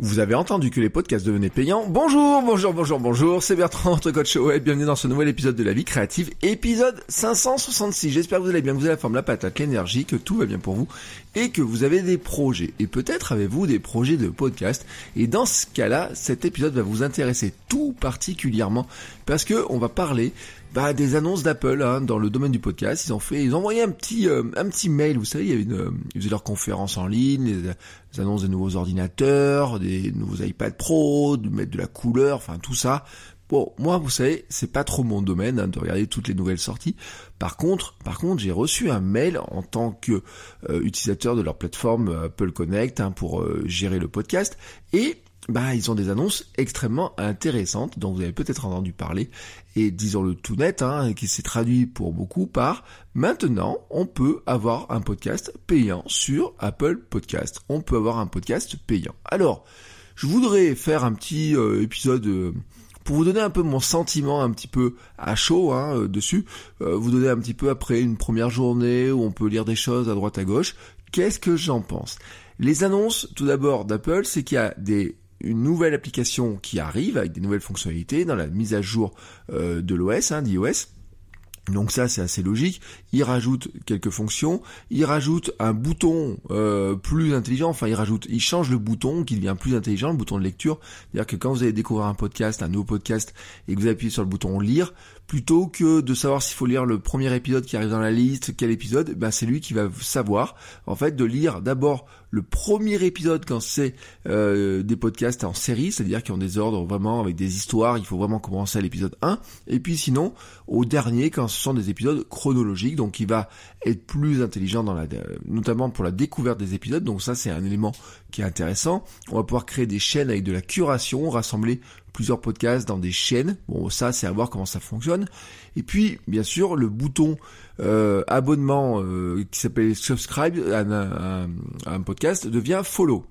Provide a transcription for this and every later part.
Vous avez entendu que les podcasts devenaient payants. Bonjour, bonjour, bonjour, bonjour, c'est Bertrand, votre coach web. Bienvenue dans ce nouvel épisode de la vie créative, épisode 566. J'espère que vous allez bien, que vous avez la forme, la patate, l'énergie, que tout va bien pour vous et que vous avez des projets. Et peut-être avez-vous des projets de podcast. Et dans ce cas-là, cet épisode va vous intéresser tout particulièrement parce que on va parler bah, des annonces d'Apple hein, dans le domaine du podcast. Ils ont fait, ils ont envoyé un petit, euh, un petit mail. Vous savez, il y avait une, euh, ils faisaient leur conférence en ligne, les, annonces de nouveaux ordinateurs, des nouveaux iPad Pro, de mettre de la couleur, enfin tout ça. Bon, moi, vous savez, c'est pas trop mon domaine hein, de regarder toutes les nouvelles sorties. Par contre, par contre, j'ai reçu un mail en tant que euh, utilisateur de leur plateforme Apple Connect hein, pour gérer le podcast et bah, ils ont des annonces extrêmement intéressantes dont vous avez peut-être entendu parler et disons-le tout net, hein, qui s'est traduit pour beaucoup par maintenant on peut avoir un podcast payant sur Apple Podcast. On peut avoir un podcast payant. Alors, je voudrais faire un petit euh, épisode euh, pour vous donner un peu mon sentiment un petit peu à chaud hein, euh, dessus, vous donner un petit peu après une première journée où on peut lire des choses à droite à gauche, qu'est-ce que j'en pense? Les annonces tout d'abord d'Apple, c'est qu'il y a des une nouvelle application qui arrive avec des nouvelles fonctionnalités dans la mise à jour euh, de l'OS, hein, d'iOS. Donc ça c'est assez logique. Il rajoute quelques fonctions, il rajoute un bouton euh, plus intelligent. Enfin il rajoute, il change le bouton qui devient plus intelligent, le bouton de lecture. C'est-à-dire que quand vous allez découvrir un podcast, un nouveau podcast, et que vous appuyez sur le bouton lire, plutôt que de savoir s'il faut lire le premier épisode qui arrive dans la liste, quel épisode, ben c'est lui qui va savoir en fait de lire d'abord le premier épisode quand c'est euh, des podcasts en série, c'est-à-dire qui ont des ordres vraiment avec des histoires, il faut vraiment commencer à l'épisode 1, et puis sinon au dernier quand ce sont des épisodes chronologiques, donc il va être plus intelligent dans la, notamment pour la découverte des épisodes, donc ça c'est un élément qui est intéressant. On va pouvoir créer des chaînes avec de la curation, rassembler plusieurs podcasts dans des chaînes. Bon, ça, c'est à voir comment ça fonctionne. Et puis, bien sûr, le bouton euh, abonnement euh, qui s'appelle subscribe à un, podcast devient follow.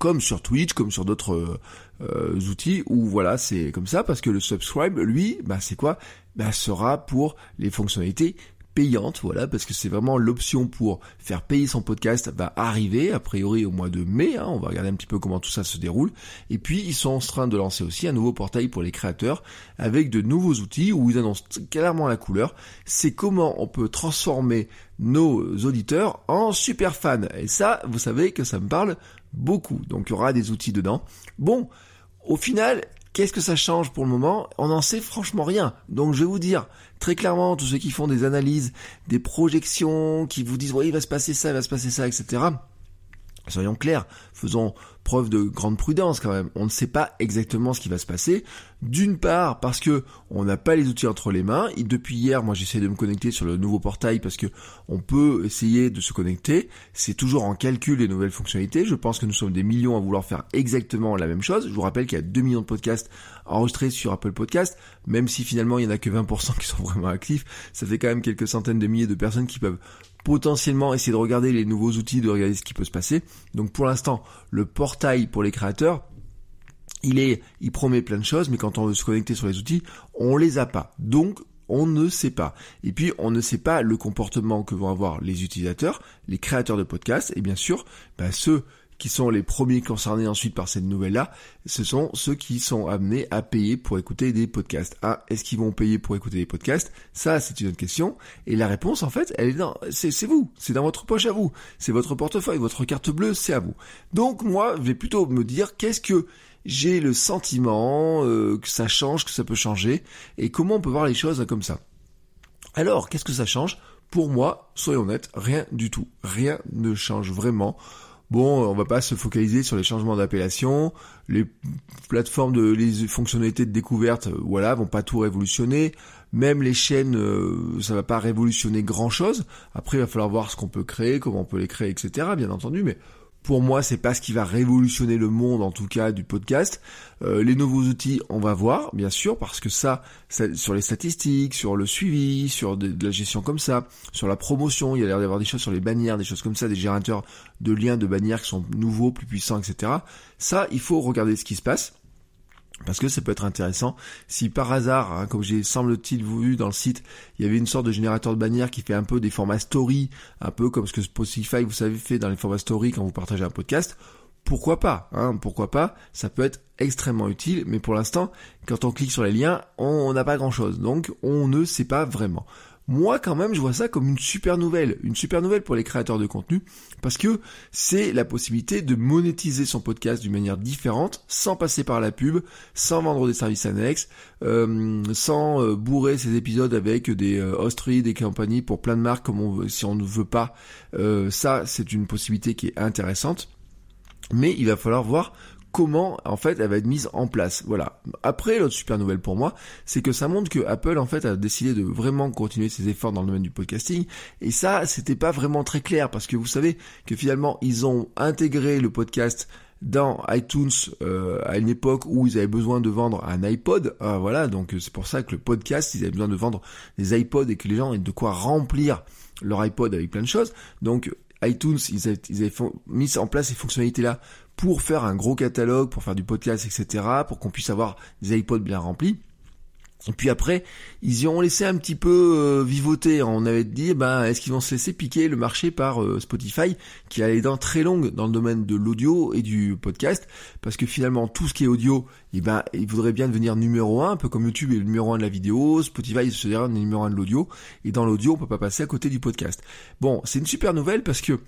Comme sur Twitch, comme sur d'autres euh, outils où voilà, c'est comme ça parce que le subscribe, lui, bah c'est quoi? Bah sera pour les fonctionnalités payante, voilà, parce que c'est vraiment l'option pour faire payer son podcast va arriver, a priori au mois de mai, hein, on va regarder un petit peu comment tout ça se déroule, et puis ils sont en train de lancer aussi un nouveau portail pour les créateurs, avec de nouveaux outils où ils annoncent clairement la couleur, c'est comment on peut transformer nos auditeurs en super fans, et ça, vous savez que ça me parle beaucoup, donc il y aura des outils dedans. Bon, au final, Qu'est-ce que ça change pour le moment? On n'en sait franchement rien. Donc je vais vous dire très clairement, tous ceux qui font des analyses, des projections, qui vous disent oui il va se passer ça, il va se passer ça, etc. Soyons clairs, faisons preuve de grande prudence quand même. On ne sait pas exactement ce qui va se passer. D'une part parce que on n'a pas les outils entre les mains. Et depuis hier, moi j'essaie de me connecter sur le nouveau portail parce que on peut essayer de se connecter. C'est toujours en calcul les nouvelles fonctionnalités. Je pense que nous sommes des millions à vouloir faire exactement la même chose. Je vous rappelle qu'il y a 2 millions de podcasts enregistrés sur Apple Podcast. Même si finalement il y en a que 20% qui sont vraiment actifs, ça fait quand même quelques centaines de milliers de personnes qui peuvent potentiellement essayer de regarder les nouveaux outils, de regarder ce qui peut se passer. Donc pour l'instant, le portail pour les créateurs, il est, il promet plein de choses, mais quand on veut se connecter sur les outils, on les a pas. Donc on ne sait pas. Et puis, on ne sait pas le comportement que vont avoir les utilisateurs, les créateurs de podcasts, et bien sûr, bah, ceux qui sont les premiers concernés ensuite par cette nouvelle-là, ce sont ceux qui sont amenés à payer pour écouter des podcasts. Ah, est-ce qu'ils vont payer pour écouter des podcasts? Ça, c'est une autre question. Et la réponse, en fait, elle est dans, c'est vous, c'est dans votre poche à vous, c'est votre portefeuille, votre carte bleue, c'est à vous. Donc moi, je vais plutôt me dire qu'est-ce que j'ai le sentiment euh, que ça change, que ça peut changer, et comment on peut voir les choses comme ça? Alors, qu'est-ce que ça change? Pour moi, soyons honnêtes, rien du tout. Rien ne change vraiment bon, on va pas se focaliser sur les changements d'appellation, les plateformes de les fonctionnalités de découverte, euh, voilà, vont pas tout révolutionner. Même les chaînes, euh, ça va pas révolutionner grand chose. Après, il va falloir voir ce qu'on peut créer, comment on peut les créer, etc. Bien entendu, mais pour moi, c'est pas ce qui va révolutionner le monde, en tout cas du podcast. Euh, les nouveaux outils, on va voir, bien sûr, parce que ça, sur les statistiques, sur le suivi, sur de, la gestion comme ça, sur la promotion, il y a l'air d'avoir des choses sur les bannières, des choses comme ça, des générateurs de liens de bannières qui sont nouveaux, plus puissants, etc. Ça, il faut regarder ce qui se passe. Parce que ça peut être intéressant. Si par hasard, hein, comme j'ai semble-t-il vu dans le site, il y avait une sorte de générateur de bannière qui fait un peu des formats story, un peu comme ce que Spotify, vous savez, fait dans les formats story quand vous partagez un podcast, pourquoi pas hein, Pourquoi pas Ça peut être extrêmement utile, mais pour l'instant, quand on clique sur les liens, on n'a pas grand-chose. Donc, on ne sait pas vraiment. Moi, quand même, je vois ça comme une super nouvelle. Une super nouvelle pour les créateurs de contenu, parce que c'est la possibilité de monétiser son podcast d'une manière différente, sans passer par la pub, sans vendre des services annexes, euh, sans euh, bourrer ses épisodes avec des euh, des compagnies pour plein de marques, comme on si on ne veut pas. ça, c'est une possibilité qui est intéressante. Mais il va falloir voir comment en fait elle va être mise en place. Voilà. Après l'autre super nouvelle pour moi, c'est que ça montre que Apple en fait a décidé de vraiment continuer ses efforts dans le domaine du podcasting et ça c'était pas vraiment très clair parce que vous savez que finalement ils ont intégré le podcast dans iTunes euh, à une époque où ils avaient besoin de vendre un iPod. Ah, voilà, donc c'est pour ça que le podcast, ils avaient besoin de vendre des iPods et que les gens aient de quoi remplir leur iPod avec plein de choses. Donc iTunes, ils avaient, ils avaient mis en place ces fonctionnalités-là pour faire un gros catalogue, pour faire du podcast, etc., pour qu'on puisse avoir des iPods bien remplis. Et puis après, ils y ont laissé un petit peu euh, vivoter. On avait dit, ben, est-ce qu'ils vont se laisser piquer le marché par euh, Spotify, qui a les dents très longues dans le domaine de l'audio et du podcast, parce que finalement, tout ce qui est audio, eh ben, il voudrait bien devenir numéro un, un peu comme YouTube est le numéro un de la vidéo, Spotify se dirait le numéro un de l'audio, et dans l'audio, on peut pas passer à côté du podcast. Bon, c'est une super nouvelle parce que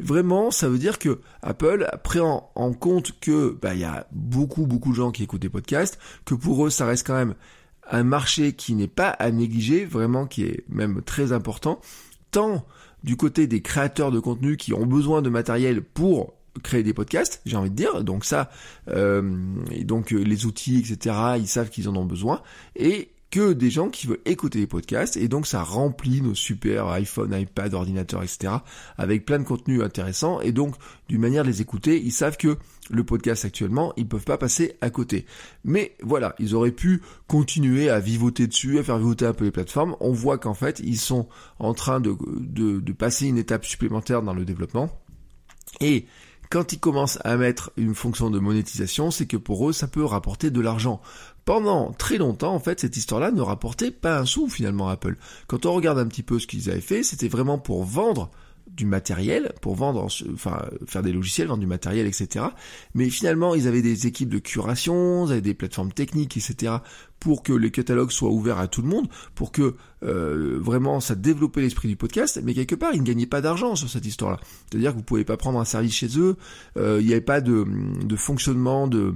vraiment, ça veut dire que Apple prend en compte que, ben, il y a beaucoup, beaucoup de gens qui écoutent des podcasts, que pour eux, ça reste quand même un marché qui n'est pas à négliger, vraiment qui est même très important, tant du côté des créateurs de contenu qui ont besoin de matériel pour créer des podcasts, j'ai envie de dire. Donc ça, euh, et donc euh, les outils, etc. Ils savent qu'ils en ont besoin. Et que des gens qui veulent écouter les podcasts et donc ça remplit nos super iPhone, iPad, ordinateurs, etc. avec plein de contenus intéressants et donc d'une manière de les écouter, ils savent que le podcast actuellement, ils peuvent pas passer à côté. Mais voilà, ils auraient pu continuer à vivoter dessus, à faire vivoter un peu les plateformes. On voit qu'en fait, ils sont en train de, de, de passer une étape supplémentaire dans le développement. Et quand ils commencent à mettre une fonction de monétisation, c'est que pour eux, ça peut rapporter de l'argent. Pendant très longtemps, en fait, cette histoire-là ne rapportait pas un sou finalement à Apple. Quand on regarde un petit peu ce qu'ils avaient fait, c'était vraiment pour vendre du matériel pour vendre, enfin faire des logiciels, vendre du matériel, etc. Mais finalement, ils avaient des équipes de curation, ils avaient des plateformes techniques, etc. pour que les catalogues soient ouverts à tout le monde, pour que euh, vraiment ça développait l'esprit du podcast. Mais quelque part, ils ne gagnaient pas d'argent sur cette histoire-là. C'est-à-dire que vous pouvez pas prendre un service chez eux, euh, il n'y avait pas de fonctionnement de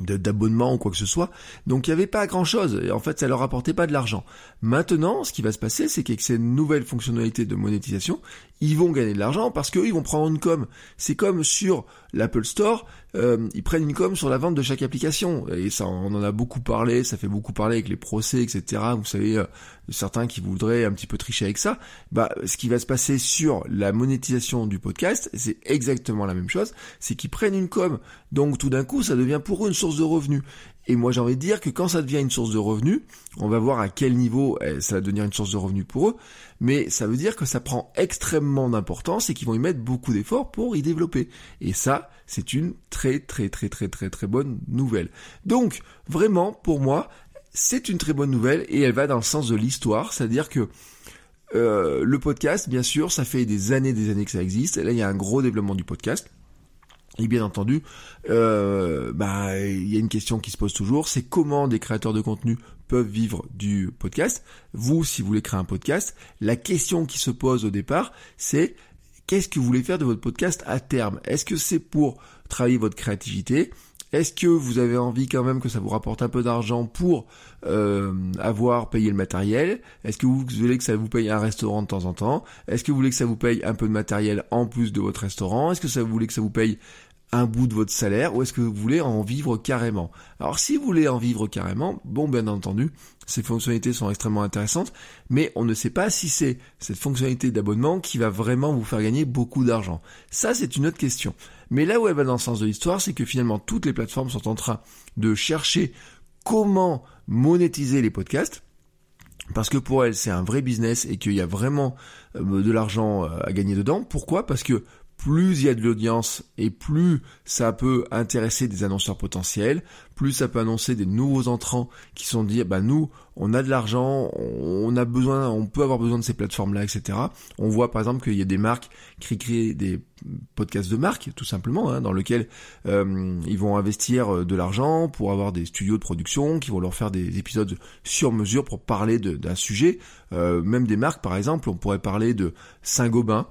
d'abonnement ou quoi que ce soit. Donc il n'y avait pas grand chose. Et en fait, ça leur apportait pas de l'argent. Maintenant, ce qui va se passer, c'est qu'avec ces nouvelles fonctionnalités de monétisation, ils vont gagner de l'argent parce qu'eux, ils vont prendre une com. C'est comme sur l'Apple Store, euh, ils prennent une com sur la vente de chaque application. Et ça, on en a beaucoup parlé, ça fait beaucoup parler avec les procès, etc. Vous savez, euh, certains qui voudraient un petit peu tricher avec ça. Bah, ce qui va se passer sur la monétisation du podcast, c'est exactement la même chose. C'est qu'ils prennent une com. Donc tout d'un coup, ça devient pour eux une source de revenus. Et moi j'ai envie de dire que quand ça devient une source de revenus, on va voir à quel niveau eh, ça va devenir une source de revenus pour eux, mais ça veut dire que ça prend extrêmement d'importance et qu'ils vont y mettre beaucoup d'efforts pour y développer. Et ça, c'est une très très très très très très bonne nouvelle. Donc vraiment, pour moi, c'est une très bonne nouvelle et elle va dans le sens de l'histoire, c'est-à-dire que euh, le podcast, bien sûr, ça fait des années des années que ça existe. Et là, il y a un gros développement du podcast. Et bien entendu, euh, bah, il y a une question qui se pose toujours, c'est comment des créateurs de contenu peuvent vivre du podcast. Vous, si vous voulez créer un podcast, la question qui se pose au départ, c'est qu'est-ce que vous voulez faire de votre podcast à terme? Est-ce que c'est pour travailler votre créativité? Est-ce que vous avez envie quand même que ça vous rapporte un peu d'argent pour euh, avoir payé le matériel? Est-ce que vous voulez que ça vous paye un restaurant de temps en temps? Est-ce que vous voulez que ça vous paye un peu de matériel en plus de votre restaurant? Est-ce que vous voulez que ça vous paye un bout de votre salaire? Ou est-ce que vous voulez en vivre carrément? Alors si vous voulez en vivre carrément, bon bien entendu, ces fonctionnalités sont extrêmement intéressantes, mais on ne sait pas si c'est cette fonctionnalité d'abonnement qui va vraiment vous faire gagner beaucoup d'argent. Ça c'est une autre question. Mais là où elle va dans le sens de l'histoire, c'est que finalement toutes les plateformes sont en train de chercher comment monétiser les podcasts. Parce que pour elles, c'est un vrai business et qu'il y a vraiment euh, de l'argent euh, à gagner dedans. Pourquoi? Parce que plus il y a de l'audience et plus ça peut intéresser des annonceurs potentiels, plus ça peut annoncer des nouveaux entrants qui sont dit bah nous on a de l'argent, on a besoin, on peut avoir besoin de ces plateformes là, etc. On voit par exemple qu'il y a des marques qui créent des podcasts de marque tout simplement hein, dans lequel euh, ils vont investir euh, de l'argent pour avoir des studios de production qui vont leur faire des épisodes sur mesure pour parler d'un sujet. Euh, même des marques par exemple, on pourrait parler de Saint-Gobain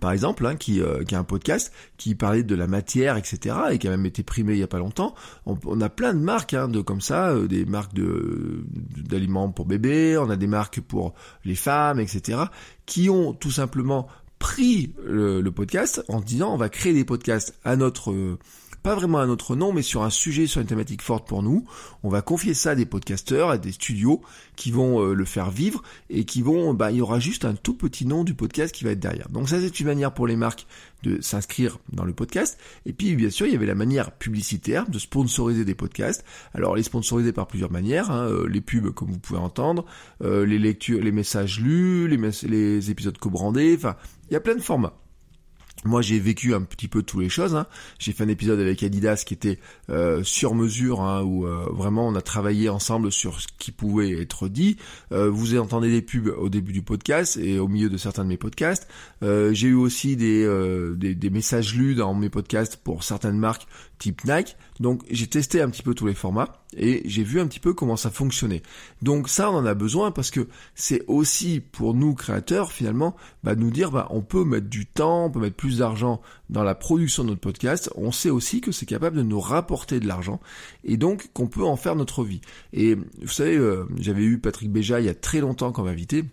par exemple, hein, qui, euh, qui a un podcast qui parlait de la matière, etc., et qui a même été primé il y a pas longtemps. On, a plein de marques hein, de comme ça, euh, des marques d'aliments pour bébés, on a des marques pour les femmes, etc., qui ont tout simplement pris le, le podcast en disant on va créer des podcasts à notre euh, pas vraiment un autre nom, mais sur un sujet, sur une thématique forte pour nous. On va confier ça à des podcasteurs, à des studios qui vont euh, le faire vivre et qui vont, bah, il y aura juste un tout petit nom du podcast qui va être derrière. Donc ça, c'est une manière pour les marques de s'inscrire dans le podcast. Et puis, bien sûr, il y avait la manière publicitaire de sponsoriser des podcasts. Alors, les sponsoriser par plusieurs manières, hein, euh, les pubs, comme vous pouvez entendre, euh, les lectures, les messages lus, les, les épisodes co-brandés, enfin, il y a plein de formats. Moi, j'ai vécu un petit peu toutes les choses. Hein. J'ai fait un épisode avec Adidas qui était euh, sur mesure, hein, où euh, vraiment on a travaillé ensemble sur ce qui pouvait être dit. Euh, vous entendez des pubs au début du podcast et au milieu de certains de mes podcasts. j'ai eu aussi des, des, messages lus dans mes podcasts pour certaines marques type Nike. Donc j'ai testé un petit peu tous les formats et j'ai vu un petit peu comment ça fonctionnait. Donc ça on en a besoin parce que c'est aussi pour nous créateurs finalement bah, nous dire bah, on peut mettre du temps, on peut mettre plus d'argent dans la production de notre podcast. On sait aussi que c'est capable de nous rapporter de l'argent et donc qu'on peut en faire notre vie. Et vous savez, euh, j'avais eu Patrick Béja il y a très longtemps comme invité.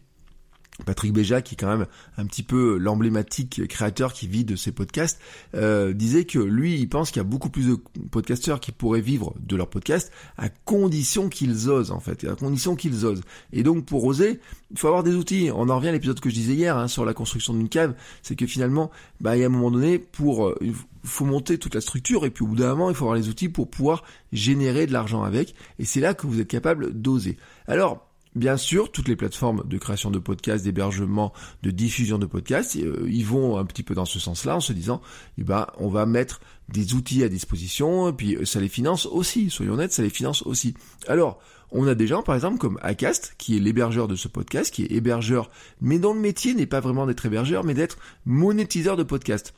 Patrick Béja, qui est quand même un petit peu l'emblématique créateur qui vit de ses podcasts, euh, disait que lui, il pense qu'il y a beaucoup plus de podcasteurs qui pourraient vivre de leur podcast à condition qu'ils osent, en fait, à condition qu'ils osent. Et donc, pour oser, il faut avoir des outils. On en revient à l'épisode que je disais hier hein, sur la construction d'une cave, c'est que finalement, bah, il y a un moment donné, pour euh, faut monter toute la structure et puis au bout d'un moment, il faut avoir les outils pour pouvoir générer de l'argent avec. Et c'est là que vous êtes capable d'oser. Alors, Bien sûr, toutes les plateformes de création de podcasts, d'hébergement, de diffusion de podcasts, euh, ils vont un petit peu dans ce sens-là en se disant, eh ben, on va mettre des outils à disposition, puis euh, ça les finance aussi, soyons honnêtes, ça les finance aussi. Alors, on a des gens, par exemple, comme Acast, qui est l'hébergeur de ce podcast, qui est hébergeur, mais dont le métier n'est pas vraiment d'être hébergeur, mais d'être monétiseur de podcasts.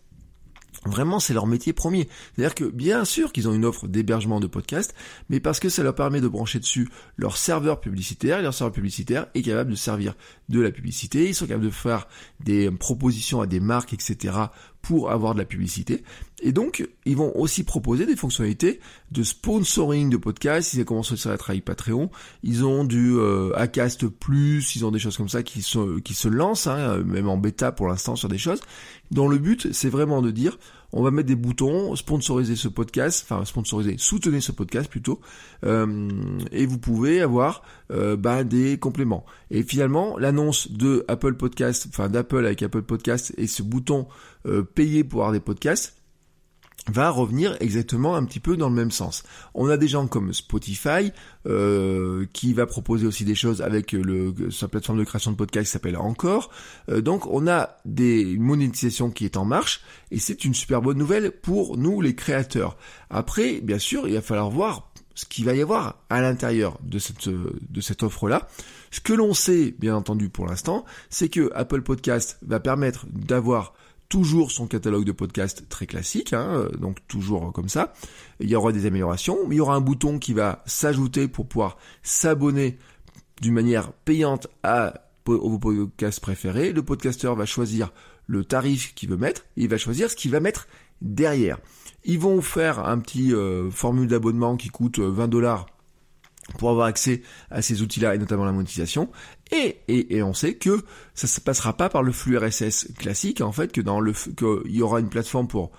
Vraiment, c'est leur métier premier. C'est-à-dire que bien sûr qu'ils ont une offre d'hébergement de podcast, mais parce que ça leur permet de brancher dessus leur serveur publicitaire, et leur serveur publicitaire est capable de servir de la publicité, ils sont capables de faire des propositions à des marques, etc pour avoir de la publicité. Et donc, ils vont aussi proposer des fonctionnalités de sponsoring de podcasts. Ils ont commencé à travailler Patreon. Ils ont du euh, Acast Plus. Ils ont des choses comme ça qui se, qui se lancent, hein, même en bêta pour l'instant sur des choses. Dont le but, c'est vraiment de dire, on va mettre des boutons, sponsoriser ce podcast, enfin sponsoriser, soutenir ce podcast plutôt, euh, et vous pouvez avoir euh, bah, des compléments. Et finalement, l'annonce de Apple Podcast, enfin d'Apple avec Apple Podcast et ce bouton euh, payer pour avoir des podcasts, va revenir exactement un petit peu dans le même sens. On a des gens comme Spotify euh, qui va proposer aussi des choses avec le, sa plateforme de création de podcasts qui s'appelle Encore. Euh, donc on a des monétisations qui est en marche et c'est une super bonne nouvelle pour nous les créateurs. Après, bien sûr, il va falloir voir ce qu'il va y avoir à l'intérieur de cette, de cette offre-là. Ce que l'on sait, bien entendu, pour l'instant, c'est que Apple Podcast va permettre d'avoir toujours son catalogue de podcasts très classique, hein, euh, donc toujours comme ça. Il y aura des améliorations, il y aura un bouton qui va s'ajouter pour pouvoir s'abonner d'une manière payante à vos podcasts préférés. Le podcasteur va choisir le tarif qu'il veut mettre, et il va choisir ce qu'il va mettre derrière. Ils vont faire un petit formule d'abonnement qui coûte 20 dollars pour avoir accès à ces outils-là et notamment la monétisation. Et, et, et, on sait que ça ne passera pas par le flux RSS classique, en fait, que dans le qu'il y aura une plateforme pour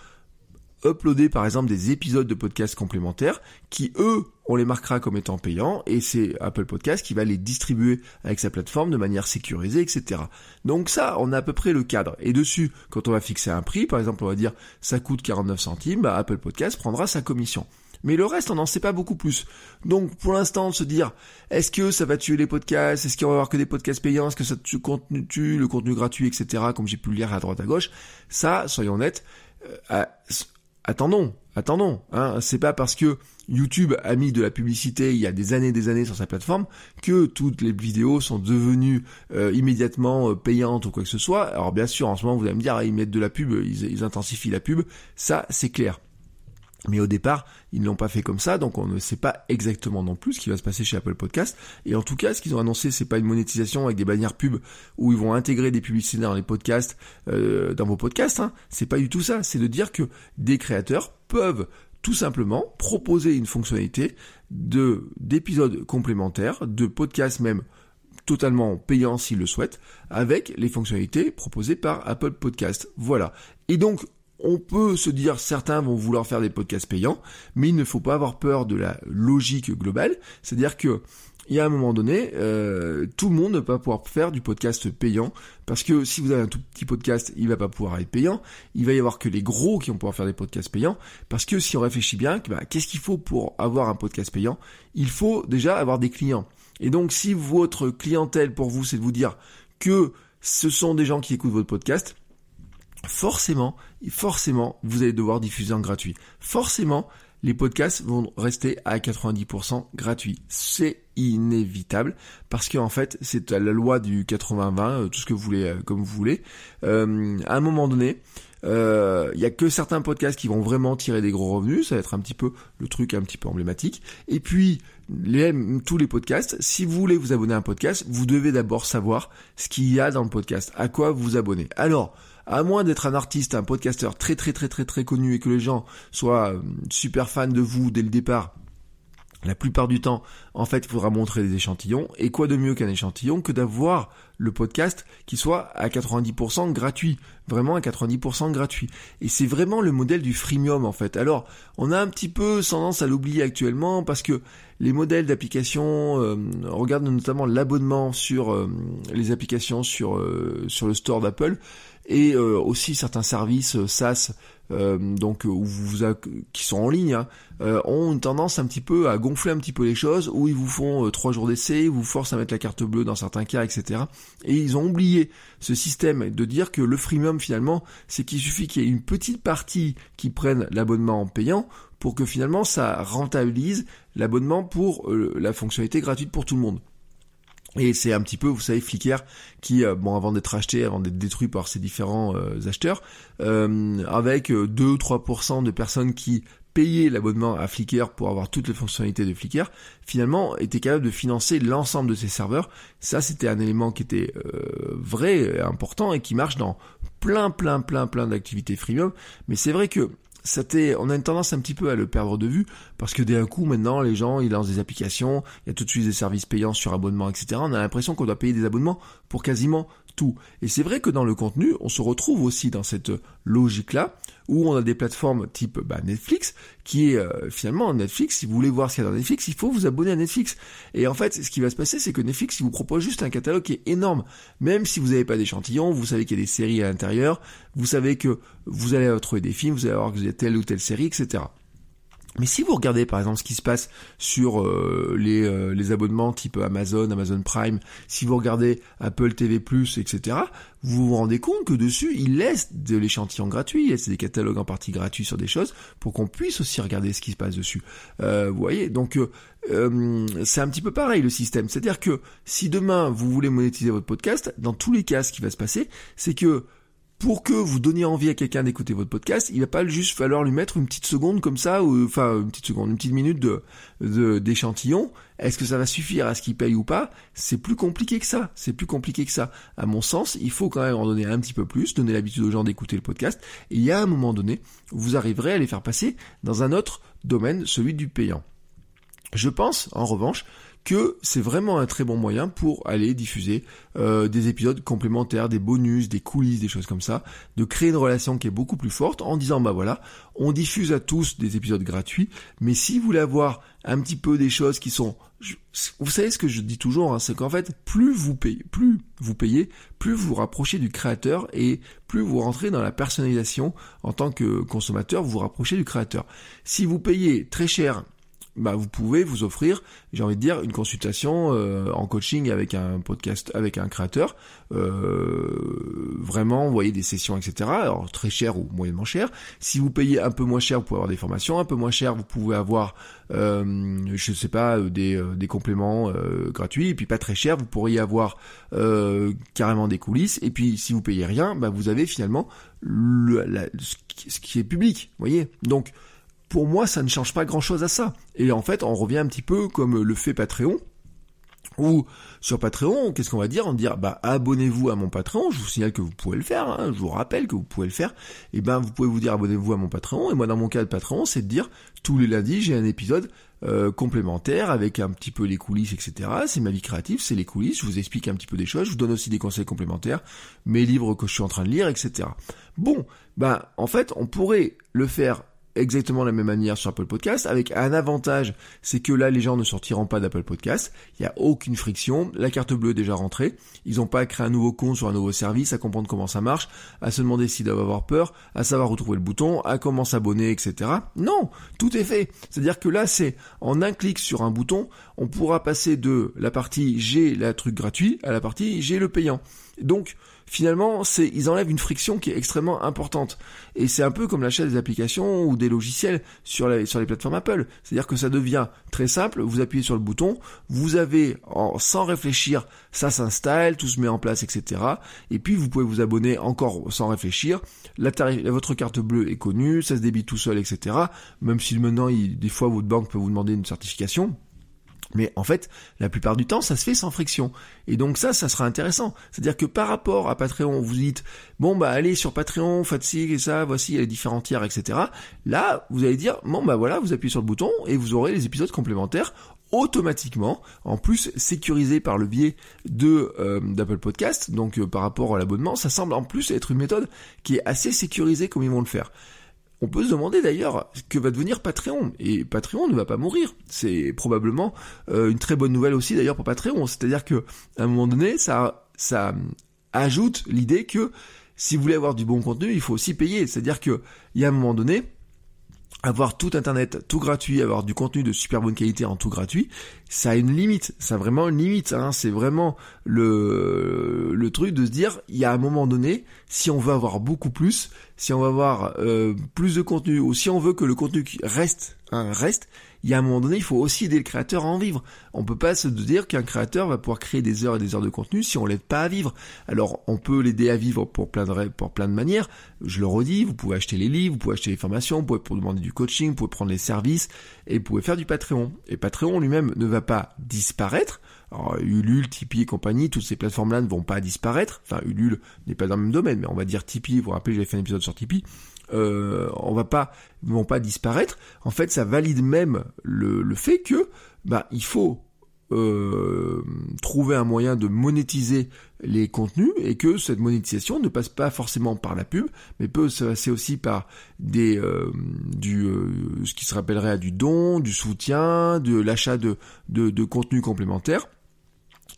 uploader par exemple des épisodes de podcasts complémentaires qui eux on les marquera comme étant payants et c'est Apple Podcast qui va les distribuer avec sa plateforme de manière sécurisée etc. Donc ça on a à peu près le cadre et dessus quand on va fixer un prix par exemple on va dire ça coûte 49 centimes bah, Apple Podcast prendra sa commission. Mais le reste, on n'en sait pas beaucoup plus. Donc, pour l'instant, se dire, est-ce que ça va tuer les podcasts? Est-ce qu'il va y avoir que des podcasts payants? Est-ce que ça tue, le contenu gratuit, etc. Comme j'ai pu le lire à droite à gauche? Ça, soyons honnêtes, euh, attendons, attendons. Hein. C'est pas parce que YouTube a mis de la publicité il y a des années des années sur sa plateforme que toutes les vidéos sont devenues euh, immédiatement euh, payantes ou quoi que ce soit. Alors bien sûr, en ce moment, vous allez me dire, ah, ils mettent de la pub, ils intensifient la pub. Ça, c'est clair. Mais au départ, ils ne l'ont pas fait comme ça, donc on ne sait pas exactement non plus ce qui va se passer chez Apple Podcast. Et en tout cas, ce qu'ils ont annoncé, c'est pas une monétisation avec des bannières pub où ils vont intégrer des publicités dans les podcasts, euh, dans vos podcasts. Hein. C'est pas du tout ça. C'est de dire que des créateurs peuvent tout simplement proposer une fonctionnalité de d'épisodes complémentaires, de podcasts même totalement payants s'ils le souhaitent, avec les fonctionnalités proposées par Apple Podcast. Voilà. Et donc, on peut se dire certains vont vouloir faire des podcasts payants, mais il ne faut pas avoir peur de la logique globale, c'est-à-dire que il y a un moment donné, euh, tout le monde ne va pas pouvoir faire du podcast payant, parce que si vous avez un tout petit podcast, il va pas pouvoir être payant, il va y avoir que les gros qui vont pouvoir faire des podcasts payants, parce que si on réfléchit bien, bah, qu'est-ce qu'il faut pour avoir un podcast payant? Il faut déjà avoir des clients. Et donc si votre clientèle pour vous, c'est de vous dire que ce sont des gens qui écoutent votre podcast, forcément, forcément, vous allez devoir diffuser en gratuit. Forcément, les podcasts vont rester à 90% gratuits. C'est inévitable parce qu'en fait, c'est la loi du 80-20, euh, tout ce que vous voulez, euh, comme vous voulez. Euh, à un moment donné, il y a que certains podcasts qui vont vraiment tirer des gros revenus, ça va être un petit peu le truc un petit peu emblématique. Et puis les, tous les podcasts, si vous voulez vous abonner à un podcast, vous devez d'abord savoir ce qu'il y a dans le podcast, à quoi vous vous abonnez. Alors, à moins d'être un artiste, un podcasteur très très très très très connu et que les gens soient euh, super fans de vous dès le départ, la plupart du temps, en fait, il faudra montrer des échantillons. Et quoi de mieux qu'un échantillon que d'avoir le podcast qui soit à 90% gratuit. Vraiment à 90% gratuit. Et c'est vraiment le modèle du freemium, en fait. Alors, on a un petit peu tendance à l'oublier actuellement parce que les modèles d'application, euh, regarde notamment l'abonnement sur euh, les applications sur, sur le store d'Apple et euh, aussi certains services euh, SaaS euh, donc qui sont en ligne hein, ont une tendance un petit peu à gonfler un petit peu les choses où ils vous font trois jours d'essai, vous forcent à mettre la carte bleue dans certains cas, etc. Et ils ont oublié ce système de dire que le freemium finalement c'est qu'il suffit qu'il y ait une petite partie qui prenne l'abonnement en payant pour que finalement ça rentabilise l'abonnement pour la fonctionnalité gratuite pour tout le monde. Et c'est un petit peu, vous savez, Flickr qui, euh, bon, avant d'être acheté, avant d'être détruit par ces différents euh, acheteurs, euh, avec 2-3% de personnes qui payaient l'abonnement à Flickr pour avoir toutes les fonctionnalités de Flickr, finalement étaient capables de financer l'ensemble de ces serveurs. Ça, c'était un élément qui était vrai, important et qui marche dans plein, plein, plein, plein d'activités freemium. Mais c'est vrai que on a une tendance un petit peu à le perdre de vue parce que d'un coup maintenant les gens ils lancent des applications, il y a tout de suite des services payants sur abonnement, etc. On a l'impression qu'on doit payer des abonnements pour quasiment Et c'est vrai que dans le contenu, on se retrouve aussi dans cette logique-là, où on a des plateformes type bah, Netflix, qui est euh, finalement Netflix, si vous voulez voir ce qu'il y a dans Netflix, il faut vous abonner à Netflix. Et en fait, ce qui va se passer, c'est que Netflix, il vous propose juste un catalogue qui est énorme. Même si vous n'avez pas d'échantillon, vous savez qu'il y a des séries à l'intérieur, vous savez que vous allez retrouver des films, vous allez voir que vous avez telle ou telle série, etc. Mais si vous regardez par exemple ce qui se passe sur euh, les, euh, les, abonnements type Amazon, Amazon Prime, si vous regardez Apple TV+, etc., vous vous rendez compte que dessus, ils laissent de l'échantillon gratuit, ils laissent des catalogues en partie gratuits sur des choses pour qu'on puisse aussi regarder ce qui se passe dessus. Euh, vous voyez, donc c'est un petit peu pareil le système. C'est-à-dire que si demain vous voulez monétiser votre podcast, dans tous les cas, ce qui va se passer, c'est que pour que vous donniez envie à quelqu'un d'écouter votre podcast, il va pas juste falloir lui mettre une petite seconde comme ça, ou enfin une petite seconde, une petite minute de d'échantillon. Est-ce que ça va suffire à ce qu'il paye ou pas? C'est plus compliqué que ça. C'est plus compliqué que ça. À mon sens, il faut quand même en donner un petit peu plus, donner l'habitude aux gens d'écouter le podcast. Et il y a un moment donné, vous arriverez à les faire passer dans un autre domaine, celui du payant. Je pense, en revanche, que c'est vraiment un très bon moyen pour aller diffuser euh, des épisodes complémentaires, des bonus, des coulisses, des choses comme ça, de créer une relation qui est beaucoup plus forte en disant bah voilà, on diffuse à tous des épisodes gratuits, mais si vous voulez avoir un petit peu des choses qui sont vous savez ce que je dis toujours, hein, c'est qu'en fait, plus vous payez, plus vous payez, plus vous vous rapprochez du créateur et plus vous rentrez dans la personnalisation en tant que consommateur, vous vous rapprochez du créateur. Si vous payez très cher bah, vous pouvez vous offrir, j'ai envie de dire, une consultation euh, en coaching avec un podcast, avec un créateur. Euh, vraiment, vous voyez des sessions, etc. Alors très cher ou moyennement cher. Si vous payez un peu moins cher, vous pouvez avoir des formations. Un peu moins cher, vous pouvez avoir, euh, je sais pas, des, euh, des compléments gratuits. Et puis pas très cher, vous pourriez avoir carrément des coulisses. Et puis si vous payez rien, bah, vous avez finalement le, ce qui est public. Vous voyez. Donc pour moi, ça ne change pas grand-chose à ça. Et en fait, on revient un petit peu comme le fait Patreon, ou sur Patreon, qu'est-ce qu'on va dire? On va dire, bah abonnez-vous à mon Patreon. Je vous signale que vous pouvez le faire. Hein, je vous rappelle que vous pouvez le faire. Et ben, vous pouvez vous dire abonnez-vous à mon Patreon. Et moi, dans mon cas de Patreon, c'est de dire tous les lundis, j'ai un épisode euh, complémentaire avec un petit peu les coulisses, etc. C'est ma vie créative, c'est les coulisses. Je vous explique un petit peu des choses. Je vous donne aussi des conseils complémentaires, mes livres que je suis en train de lire, etc. Bon, ben en fait, on pourrait le faire exactement la même manière sur Apple Podcast, avec un avantage, c'est que là les gens ne sortiront pas d'Apple Podcast, il n'y a aucune friction, la carte bleue est déjà rentrée, ils n'ont pas à créer un nouveau compte sur un nouveau service, à comprendre comment ça marche, à se demander s'ils doivent avoir peur, à savoir retrouver le bouton, à comment s'abonner, etc. Non, tout est fait. C'est-à-dire que là c'est en un clic sur un bouton, on pourra passer de la partie j'ai la truc gratuit à la partie j'ai le payant. Donc finalement, ils enlèvent une friction qui est extrêmement importante. Et c'est un peu comme l'achat des applications ou des logiciels sur, les plateformes Apple. C'est-à-dire que ça devient très simple, vous appuyez sur le bouton, vous avez, sans réfléchir, ça s'installe, tout se met en place, etc. Et puis vous pouvez vous abonner encore sans réfléchir. Votre carte bleue est connue, ça se débite tout seul, etc. Même si maintenant, des fois, votre banque peut vous demander une certification. Mais en fait, la plupart du temps, ça se fait sans friction. Et donc ça, ça sera intéressant. C'est-à-dire que par rapport à Patreon, vous dites, bon bah allez sur Patreon, ci et ça, voici les différents tiers, etc. Là, vous allez dire, bon bah voilà, vous appuyez sur le bouton et vous aurez les épisodes complémentaires automatiquement, en plus sécurisés par le biais de euh, d'Apple Podcast. Donc euh, par rapport à l'abonnement, ça semble en plus être une méthode qui est assez sécurisée comme ils vont le faire. On peut se demander d'ailleurs que va devenir Patreon. Et Patreon ne va pas mourir. C'est probablement euh, une très bonne nouvelle aussi d'ailleurs pour Patreon. C'est-à-dire que à un moment donné, ça, ça ajoute l'idée que si vous voulez avoir du bon contenu, il faut aussi payer. C'est-à-dire que il y a un moment donné, avoir tout internet tout gratuit, avoir du contenu de super bonne qualité en tout gratuit, ça a une limite, ça a vraiment une limite. Hein. C'est vraiment le, le truc de se dire, il y a un moment donné, si on veut avoir beaucoup plus, si on veut avoir euh, plus de contenu, ou si on veut que le contenu reste, hein, reste, il y a un moment donné, il faut aussi aider le créateur à en vivre. On peut pas se dire qu'un créateur va pouvoir créer des heures et des heures de contenu si on l'aide pas à vivre. Alors, on peut l'aider à vivre pour plein de pour plein de manières. Je le redis, vous pouvez acheter les livres, vous pouvez acheter les formations, vous pouvez demander du coaching, vous pouvez prendre les services et vous pouvez faire du Patreon. Et Patreon lui-même ne va pas disparaître. Alors, Ulule, Tipeee et compagnie, toutes ces plateformes-là ne vont pas disparaître. Enfin, Ulule n'est pas dans le même domaine, mais on va dire Tipeee. Vous vous rappelez, j'avais fait un épisode sur Tipeee euh, on va pas, vont pas disparaître. En fait, ça valide même le, le fait que, bah, il faut euh, trouver un moyen de monétiser les contenus et que cette monétisation ne passe pas forcément par la pub, mais peut se passer aussi par des euh, du euh, ce qui se rappellerait à du don, du soutien, de l'achat de, de, de contenu complémentaire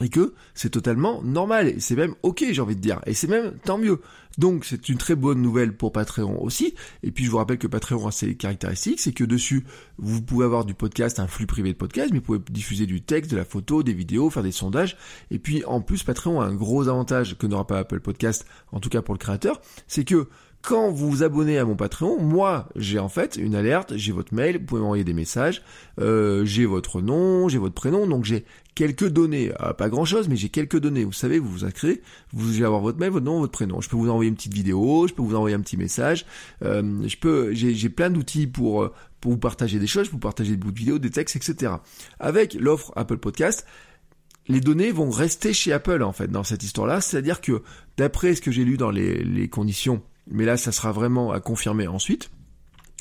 et que c'est totalement normal, et c'est même ok j'ai envie de dire, et c'est même tant mieux. Donc c'est une très bonne nouvelle pour Patreon aussi, et puis je vous rappelle que Patreon a ses caractéristiques, c'est que dessus vous pouvez avoir du podcast, un flux privé de podcast, mais vous pouvez diffuser du texte, de la photo, des vidéos, faire des sondages, et puis en plus Patreon a un gros avantage que n'aura pas Apple Podcast, en tout cas pour le créateur, c'est que quand vous vous abonnez à mon Patreon, moi j'ai en fait une alerte, j'ai votre mail, vous pouvez m'envoyer des messages, euh, j'ai votre nom, j'ai votre prénom, donc j'ai quelques données, euh, pas grand chose, mais j'ai quelques données. Vous savez, vous vous inscrivez, vous allez avoir votre mail, votre nom, votre prénom. Je peux vous envoyer une petite vidéo, je peux vous envoyer un petit message, euh, je peux, j'ai plein d'outils pour euh, pour vous partager des choses, pour partager des bouts de vidéos, des textes, etc. Avec l'offre Apple Podcast, les données vont rester chez Apple en fait dans cette histoire-là, c'est-à-dire que d'après ce que j'ai lu dans les conditions, mais là ça sera vraiment à confirmer ensuite,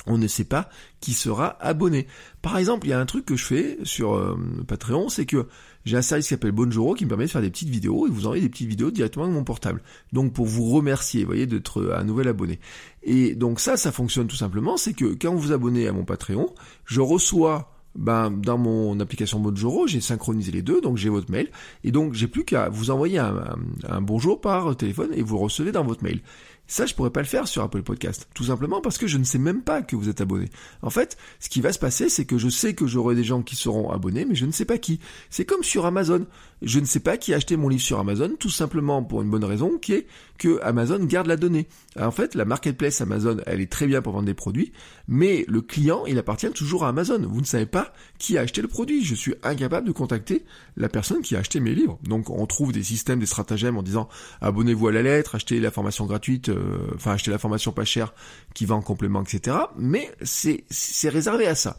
on ne sait pas qui sera abonné. Par exemple, il y a un truc que je fais sur euh, Patreon, c'est que j'ai un service qui s'appelle Bonjour qui me permet de faire des petites vidéos et vous envoyer des petites vidéos directement de mon portable. Donc pour vous remercier, vous voyez, d'être un nouvel abonné. Et donc ça, ça fonctionne tout simplement, c'est que quand vous vous abonnez à mon Patreon, je reçois ben, dans mon application Bonjour, j'ai synchronisé les deux, donc j'ai votre mail, et donc j'ai plus qu'à vous envoyer un, un, bonjour par téléphone et vous le recevez dans votre mail. Ça, je pourrais pas le faire sur Apple Podcast. Tout simplement parce que je ne sais même pas que vous êtes abonné. En fait, ce qui va se passer, c'est que je sais que j'aurai des gens qui seront abonnés, mais je ne sais pas qui. C'est comme sur Amazon. Je ne sais pas qui a acheté mon livre sur Amazon, tout simplement pour une bonne raison, qui est que Amazon garde la donnée. En fait, la marketplace Amazon, elle est très bien pour vendre des produits, mais le client, il appartient toujours à Amazon. Vous ne savez pas qui a acheté le produit. Je suis incapable de contacter la personne qui a acheté mes livres. Donc, on trouve des systèmes, des stratagèmes en disant abonnez-vous à la lettre, achetez la formation gratuite enfin acheter la formation pas chère qui va en complément, etc. Mais c'est c'est réservé à ça.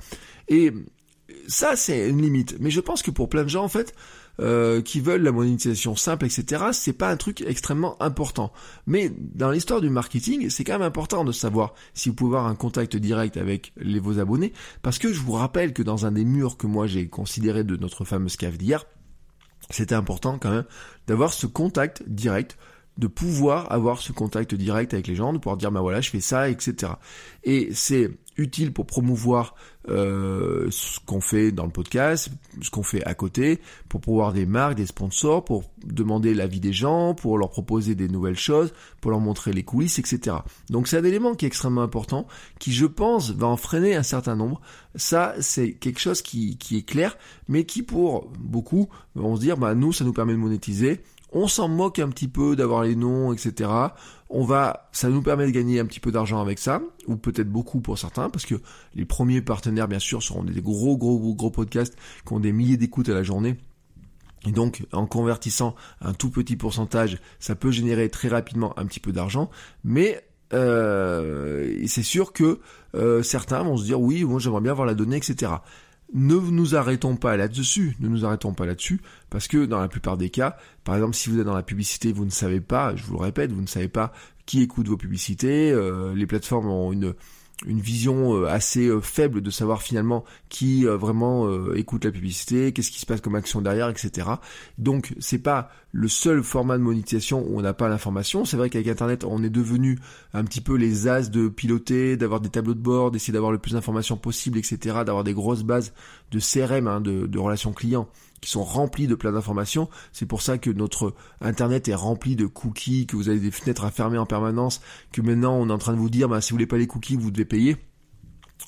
Et ça, c'est une limite. Mais je pense que pour plein de gens, en fait, euh, qui veulent la monétisation simple, etc., c'est pas un truc extrêmement important. Mais dans l'histoire du marketing, c'est quand même important de savoir si vous pouvez avoir un contact direct avec les, vos abonnés, parce que je vous rappelle que dans un des murs que moi j'ai considéré de notre fameuse cave d'hier, c'était important quand même d'avoir ce contact direct de pouvoir avoir ce contact direct avec les gens, de pouvoir dire bah voilà je fais ça, etc. Et c'est utile pour promouvoir euh, ce qu'on fait dans le podcast, ce qu'on fait à côté, pour pouvoir des marques, des sponsors, pour demander l'avis des gens, pour leur proposer des nouvelles choses, pour leur montrer les coulisses, etc. Donc c'est un élément qui est extrêmement important, qui je pense va en freiner un certain nombre. Ça c'est quelque chose qui, qui est clair, mais qui pour beaucoup vont se dire bah nous ça nous permet de monétiser, on s'en moque un petit peu d'avoir les noms, etc. On va, ça nous permet de gagner un petit peu d'argent avec ça, ou peut-être beaucoup pour certains, parce que les premiers partenaires, bien sûr, seront des gros, gros, gros, gros podcasts qui ont des milliers d'écoutes à la journée. Et donc, en convertissant un tout petit pourcentage, ça peut générer très rapidement un petit peu d'argent, mais euh, c'est sûr que euh, certains vont se dire oui, moi j'aimerais bien avoir la donnée, etc ne nous arrêtons pas là-dessus, ne nous arrêtons pas là-dessus, parce que dans la plupart des cas, par exemple, si vous êtes dans la publicité, vous ne savez pas, je vous le répète, vous ne savez pas qui écoute vos publicités, euh, les plateformes ont une une vision euh, assez euh, faible de savoir finalement qui euh, vraiment écoute la publicité, qu'est-ce qui se passe comme action derrière, etc. Donc c'est pas le seul format de monétisation où on n'a pas l'information. C'est vrai qu'avec Internet, on est devenu un petit peu les as de piloter, d'avoir des tableaux de bord, d'essayer d'avoir le plus d'informations possible, etc. D'avoir des grosses bases de CRM, hein, de, de relations clients qui sont remplis de plein d'informations. C'est pour ça que notre internet est rempli de cookies, que vous avez des fenêtres à fermer en permanence, que maintenant on est en train de vous dire, bah, si vous voulez pas les cookies, vous devez payer.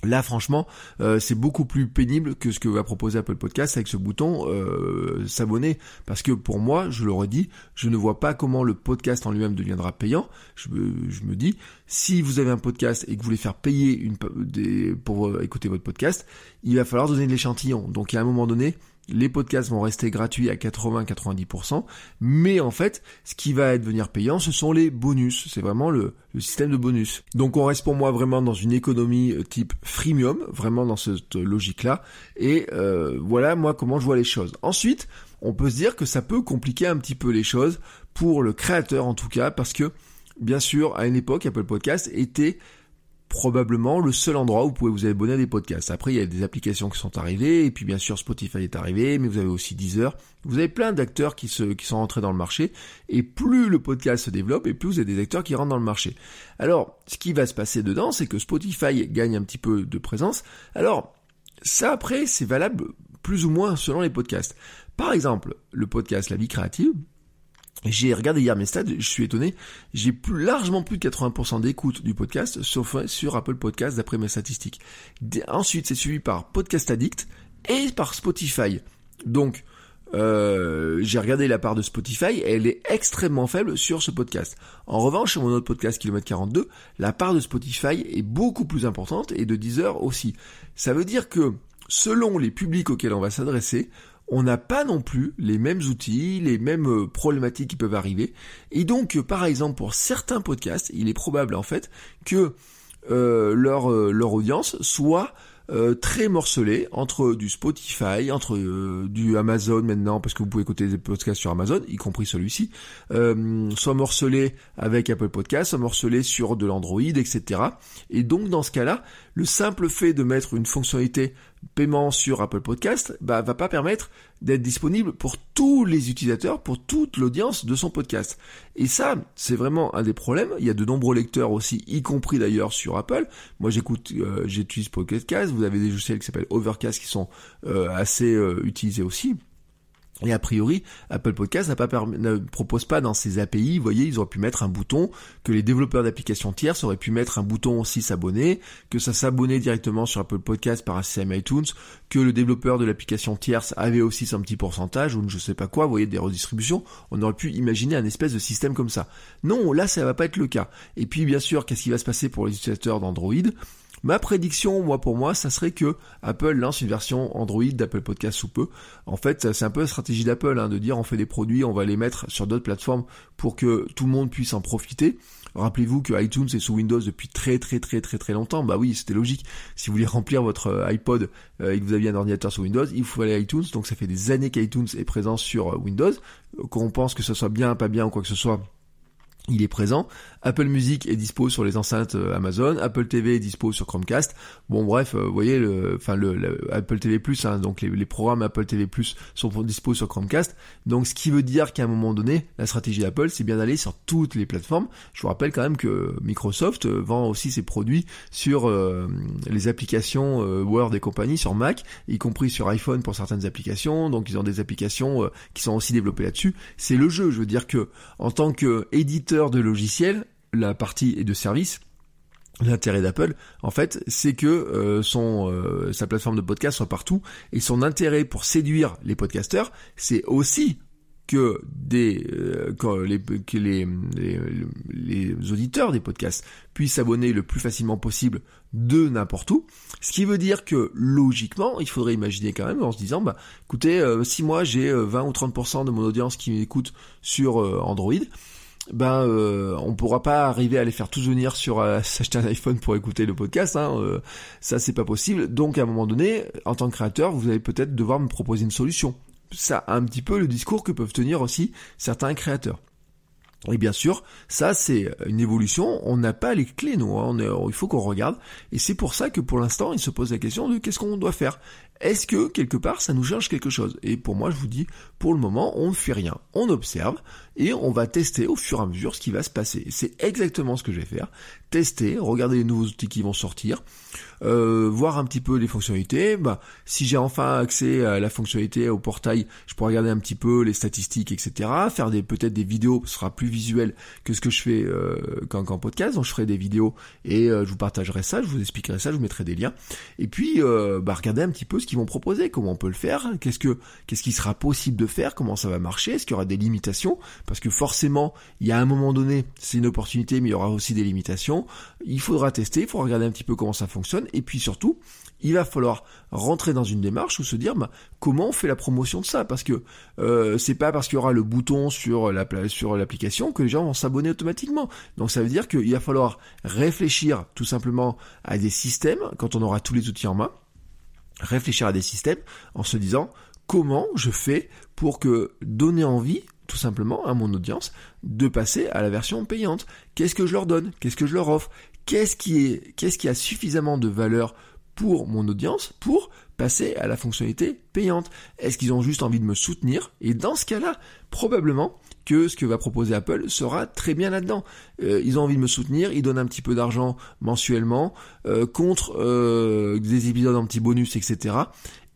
Là, franchement, euh, c'est beaucoup plus pénible que ce que va proposer Apple Podcast avec ce bouton euh, s'abonner. Parce que pour moi, je le redis, je ne vois pas comment le podcast en lui-même deviendra payant. Je me, dis, si vous avez un podcast et que vous voulez faire payer une, des, pour euh, écouter votre podcast, il va falloir donner de l'échantillon. Donc, à un moment donné, les podcasts vont rester gratuits à 80-90%, mais en fait, ce qui va devenir payant, ce sont les bonus. C'est vraiment le, système de bonus. Donc on reste pour moi vraiment dans une économie euh, type freemium, vraiment dans cette logique-là. Et euh, voilà moi comment je vois les choses. Ensuite, on peut se dire que ça peut compliquer un petit peu les choses pour le créateur en tout cas, parce que bien sûr, à une époque, Apple Podcast était probablement le seul endroit où vous pouvez vous abonner à des podcasts. Après, il y a des applications qui sont arrivées, et puis bien sûr Spotify est arrivé, mais vous avez aussi Deezer. Vous avez plein d'acteurs qui, se, qui sont rentrés dans le marché, et plus le podcast se développe, et plus vous avez des acteurs qui rentrent dans le marché. Alors, ce qui va se passer dedans, c'est que Spotify gagne un petit peu de présence. Alors, ça après, c'est valable plus ou moins selon les podcasts. Par exemple, le podcast La vie créative, j'ai regardé hier mes stats, je suis étonné, j'ai plus, largement plus de 80% d'écoute du podcast, sauf sur Apple Podcast d'après mes statistiques. Ensuite, c'est suivi par Podcast Addict et par Spotify. Donc, euh, j'ai regardé la part de Spotify, elle est extrêmement faible sur ce podcast. En revanche, sur mon autre podcast Kilomètre 42, la part de Spotify est beaucoup plus importante et de Deezer aussi. Ça veut dire que selon les publics auxquels on va s'adresser, on n'a pas non plus les mêmes outils, les mêmes euh, problématiques qui peuvent arriver. Et donc, euh, par exemple, pour certains podcasts, il est probable en fait que euh, leur, leur audience soit très morcelée entre du Spotify, entre du Amazon maintenant, parce que vous pouvez écouter des podcasts sur Amazon, y compris celui-ci, soit morcelé avec Apple Podcasts, soit morcelé sur de l'Android, etc. Et donc dans ce cas-là, le simple fait de mettre une fonctionnalité paiement sur Apple Podcast bah, va pas permettre d'être disponible pour tous les utilisateurs, pour toute l'audience de son podcast. Et ça, c'est vraiment un des problèmes. Il y a de nombreux lecteurs aussi, y compris d'ailleurs sur Apple. Moi, j'écoute, euh, j'utilise Podcast. Vous avez des logiciels qui s'appellent Overcast qui sont euh, assez euh, utilisés aussi. Et a priori, Apple Podcast ne propose pas dans ses API, vous voyez, ils auraient pu mettre un bouton, que les développeurs d'applications tierces auraient pu mettre un bouton aussi s'abonner, que ça s'abonnait directement sur Apple Podcast par un système iTunes, que le développeur de l'application tierce avait aussi son petit pourcentage, ou je sais pas quoi, vous voyez, des redistributions, on aurait pu imaginer un espèce de système comme ça. Non, là, ça va pas être le cas. Et puis, bien sûr, qu'est-ce qui va se passer pour les utilisateurs d'Android? Ma prédiction, moi pour moi, ça serait que Apple lance une version Android d'Apple Podcast sous peu. En fait, c'est un peu la stratégie d'Apple hein, de dire on fait des produits, on va les mettre sur d'autres plateformes pour que tout le monde puisse en profiter. Rappelez-vous que iTunes est sous Windows depuis très très très très très longtemps. Bah oui, c'était logique. Si vous voulez remplir votre euh, iPod euh, et que vous aviez un ordinateur sous Windows, il faut aller à iTunes. Donc ça fait des années qu'iTunes est présent sur euh, Windows. Qu'on pense que ce soit bien, pas bien ou quoi que ce soit, il est présent. Apple Music est dispo sur les enceintes euh, Amazon, Apple TV est dispo sur Chromecast. Bon bref, euh, vous voyez le, enfin le, Apple TV Plus, hein, donc les, programmes Apple TV Plus sont dispo sur Chromecast. Donc ce qui veut dire qu'à un moment donné, la stratégie d'Apple, c'est bien d'aller sur toutes les plateformes. Je vous rappelle quand même que Microsoft euh, vend aussi ses produits sur les applications Word et compagnie sur Mac, y compris sur iPhone pour certaines applications. Donc ils ont des applications qui sont aussi développées là-dessus. C'est le jeu. Je veux dire que en tant que éditeur de logiciels la partie est de service, L'intérêt d'Apple, en fait, c'est que euh, son euh, sa plateforme de podcast soit partout et son intérêt pour séduire les podcasteurs, c'est aussi que des euh, les, que les, les, auditeurs des podcasts puissent s'abonner le plus facilement possible de n'importe où. Ce qui veut dire que logiquement, il faudrait imaginer quand même en se disant, bah écoutez, si moi j'ai 20 ou 30% de mon audience qui m'écoute sur Android, ben euh, on pourra pas arriver à les faire tous venir sur euh, s'acheter un iPhone pour écouter le podcast, hein, euh, ça c'est pas possible. Donc à un moment donné, en tant que créateur, vous allez peut-être devoir me proposer une solution. Ça, un petit peu le discours que peuvent tenir aussi certains créateurs. Et bien sûr, ça c'est une évolution, on n'a pas les clés nous, hein. il faut qu'on regarde, et c'est pour ça que pour l'instant il se pose la question de qu'est-ce qu'on doit faire. Est-ce que quelque part ça nous change quelque chose? Et pour moi je vous dis, pour le moment on ne fait rien, on observe, et on va tester au fur et à mesure ce qui va se passer. C'est exactement ce que je vais faire, tester, regarder les nouveaux outils qui vont sortir, euh, voir un petit peu les fonctionnalités. Bah, si j'ai enfin accès à la fonctionnalité au portail, je pourrais regarder un petit peu les statistiques, etc. Faire des peut-être des vidéos, ce sera plus visuel que ce que je fais euh, qu'en, podcast. Donc je ferai des vidéos et euh, je vous partagerai ça, je vous expliquerai ça, je vous mettrai des liens. Et puis euh, bah, regarder un petit peu ce vont proposer, comment on peut le faire, qu'est-ce que qu'est-ce qui sera possible de faire, comment ça va marcher, est-ce qu'il y aura des limitations, parce que forcément il y a un moment donné c'est une opportunité, mais il y aura aussi des limitations. Il faudra tester, il faudra regarder un petit peu comment ça fonctionne et puis surtout, il va falloir rentrer dans une démarche où se dire bah, comment on fait la promotion de ça parce que euh, c'est pas parce qu'il y aura le bouton sur la sur l'application que les gens vont s'abonner automatiquement. Donc ça veut dire qu'il va falloir réfléchir tout simplement à des systèmes quand on aura tous les outils en main, réfléchir à des systèmes en se disant comment je fais pour que donner envie tout simplement à mon audience de passer à la version payante? Qu'est-ce que je leur donne? Qu'est-ce que je leur offre? Qu'est-ce qui est, qu'est-ce qui a suffisamment de valeur pour mon audience pour passer à la fonctionnalité payante? Est-ce qu'ils ont juste envie de me soutenir? Et dans ce cas-là, probablement que ce que va proposer Apple sera très bien là-dedans. Euh, ils ont envie de me soutenir, ils donnent un petit peu d'argent mensuellement euh, contre euh, des épisodes en petits bonus, etc.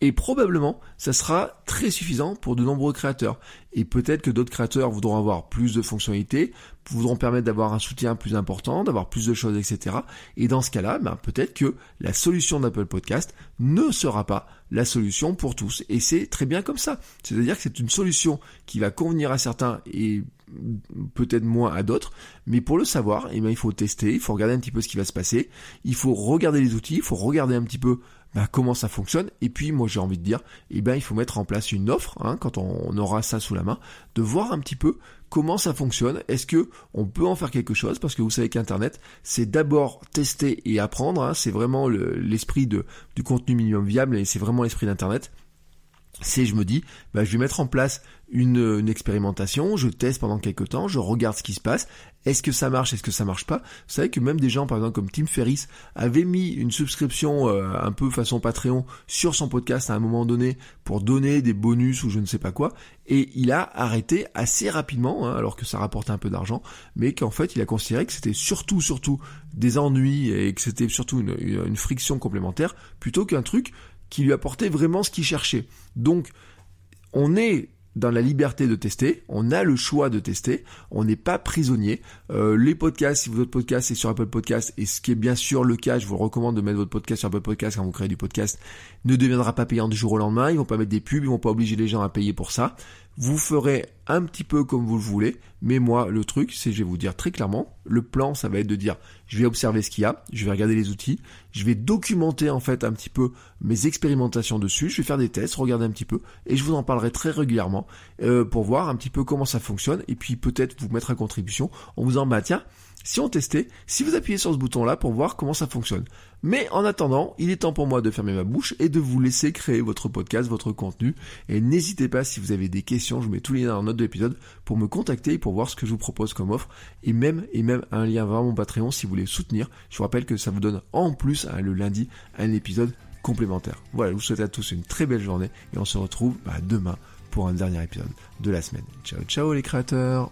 Et probablement, ça sera très suffisant pour de nombreux créateurs. Et peut-être que d'autres créateurs voudront avoir plus de fonctionnalités, voudront permettre d'avoir un soutien plus important, d'avoir plus de choses, etc. Et dans ce cas-là, ben, peut-être que la solution d'Apple Podcast ne sera pas la solution pour tous. Et c'est très bien comme ça. C'est-à-dire que c'est une solution qui va convenir à certains et peut-être moins à d'autres, mais pour le savoir, eh ben, il faut tester, il faut regarder un petit peu ce qui va se passer, il faut regarder les outils, il faut regarder un petit peu bah, comment ça fonctionne? Et puis moi j'ai envie de dire, eh ben il faut mettre en place une offre hein, quand on aura ça sous la main, de voir un petit peu comment ça fonctionne. Est-ce que on peut en faire quelque chose? Parce que vous savez qu'Internet, c'est d'abord tester et apprendre. Hein. c'est vraiment l'esprit du contenu minimum viable et c'est vraiment l'esprit d'Internet c'est je me dis, bah, je vais mettre en place une, expérimentation, je teste pendant quelques temps, je regarde ce qui se passe, est-ce que ça marche, est-ce que ça marche pas? Vous savez que même des gens, par exemple comme Tim Ferriss, avaient mis une subscription euh, un peu façon Patreon sur son podcast à un moment donné pour donner des bonus ou je ne sais pas quoi, et il a arrêté assez rapidement, hein, alors que ça rapportait un peu d'argent, mais qu'en fait il a considéré que c'était surtout, surtout des ennuis et que c'était surtout une friction complémentaire plutôt qu'un truc qui lui apportait vraiment ce qu'il cherchait. Donc, on est dans la liberté de tester, on a le choix de tester, on n'est pas prisonnier. Euh, les podcasts, si votre podcast est sur Apple Podcast, et ce qui est bien sûr le cas, je vous recommande de mettre votre podcast sur Apple Podcast quand vous créez du podcast, ne deviendra pas payant du jour au lendemain, ils vont pas mettre des pubs, ils vont pas obliger les gens à payer pour ça. Vous ferez un petit peu comme vous le voulez, mais moi, le truc, c'est, je vais vous dire très clairement, le plan, ça va être de dire, je vais observer ce qu'il y a, je vais regarder les outils, je vais documenter en fait un petit peu mes expérimentations dessus, je vais faire des tests, regarder un petit peu, et je vous en parlerai très régulièrement euh, pour voir un petit peu comment ça fonctionne, et puis peut-être vous mettre à contribution en vous en bah tiens, si on testait, si vous appuyez sur ce bouton-là pour voir comment ça fonctionne. Mais en attendant, il est temps pour moi de fermer ma bouche et de vous laisser créer votre podcast, votre contenu. Et n'hésitez pas si vous avez des questions, je mets tous les liens dans la note de l'épisode pour me contacter et pour voir ce que je vous propose comme offre. Et même, et même un lien vers mon Patreon si vous voulez soutenir. Je vous rappelle que ça vous donne en plus le lundi un épisode complémentaire. Voilà, je vous souhaite à tous une très belle journée et on se retrouve bah, demain pour un dernier épisode de la semaine. Ciao ciao les créateurs.